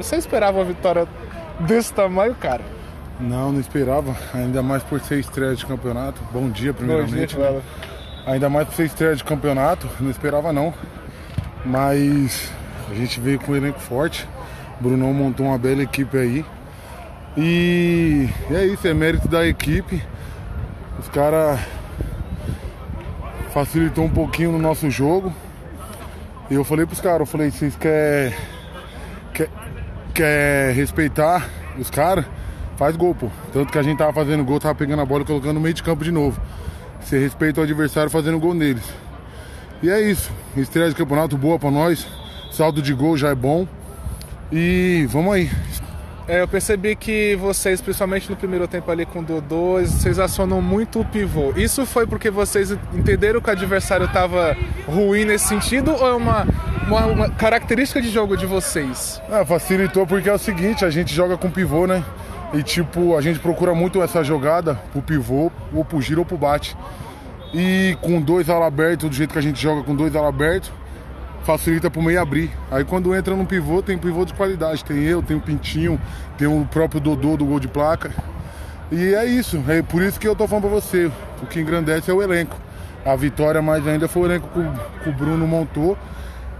Você esperava uma vitória desse tamanho, cara? Não, não esperava. Ainda mais por ser estreia de campeonato. Bom dia, primeiramente. Bom dia, né? Ainda mais por ser estreia de campeonato. Não esperava, não. Mas a gente veio com um elenco forte. O Brunão montou uma bela equipe aí. E é isso, é mérito da equipe. Os caras facilitou um pouquinho no nosso jogo. E eu falei pros caras, eu falei, vocês querem quer, quer respeitar os caras? Faz gol, pô. Tanto que a gente tava fazendo gol, tava pegando a bola e colocando no meio de campo de novo. Você respeita o adversário fazendo gol neles. E é isso. Estreia de campeonato boa pra nós. Saldo de gol já é bom. E vamos aí. É, eu percebi que vocês, principalmente no primeiro tempo ali com o Dodô, vocês acionam muito o pivô. Isso foi porque vocês entenderam que o adversário estava ruim nesse sentido ou é uma, uma, uma, característica de jogo de vocês? Ah, facilitou porque é o seguinte, a gente joga com pivô, né? E tipo, a gente procura muito essa jogada pro pivô, ou pro giro ou pro bate. E com dois ala abertos, do jeito que a gente joga com dois ala abertos, facilita pro meio abrir. Aí quando entra no pivô, tem pivô de qualidade. Tem eu, tem o Pintinho, tem o próprio Dodô do gol de placa. E é isso, é por isso que eu tô falando pra você. O que engrandece é o elenco. A vitória mais ainda foi o elenco que o Bruno montou.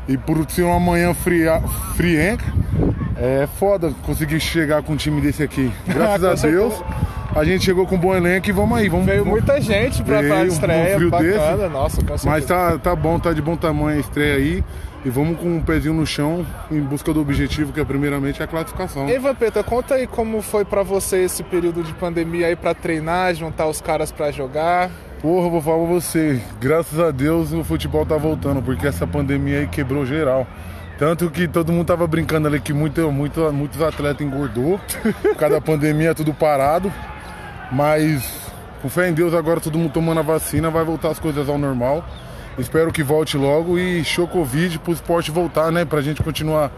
E por ser uma manhã fria, frienca, é foda conseguir chegar com um time desse aqui. Graças a Deus. A gente chegou com um bom elenco e vamos aí. Vamos, Veio vamos... muita gente pra, pra estreia, um bacana, desse. nossa, com Mas tá, tá bom, tá de bom tamanho a estreia aí. E vamos com um pezinho no chão em busca do objetivo, que é primeiramente a classificação. E Vampeta, conta aí como foi para você esse período de pandemia aí para treinar, juntar os caras para jogar. Porra, vou falar pra você, graças a Deus o futebol tá voltando, porque essa pandemia aí quebrou geral. Tanto que todo mundo tava brincando ali que muito, muito, muitos atletas engordou. Por causa da pandemia, tudo parado. Mas com fé em Deus, agora todo mundo tomando a vacina, vai voltar as coisas ao normal. Espero que volte logo e show Covid pro esporte voltar, né? Pra gente continuar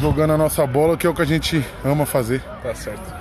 jogando a nossa bola, que é o que a gente ama fazer. Tá certo.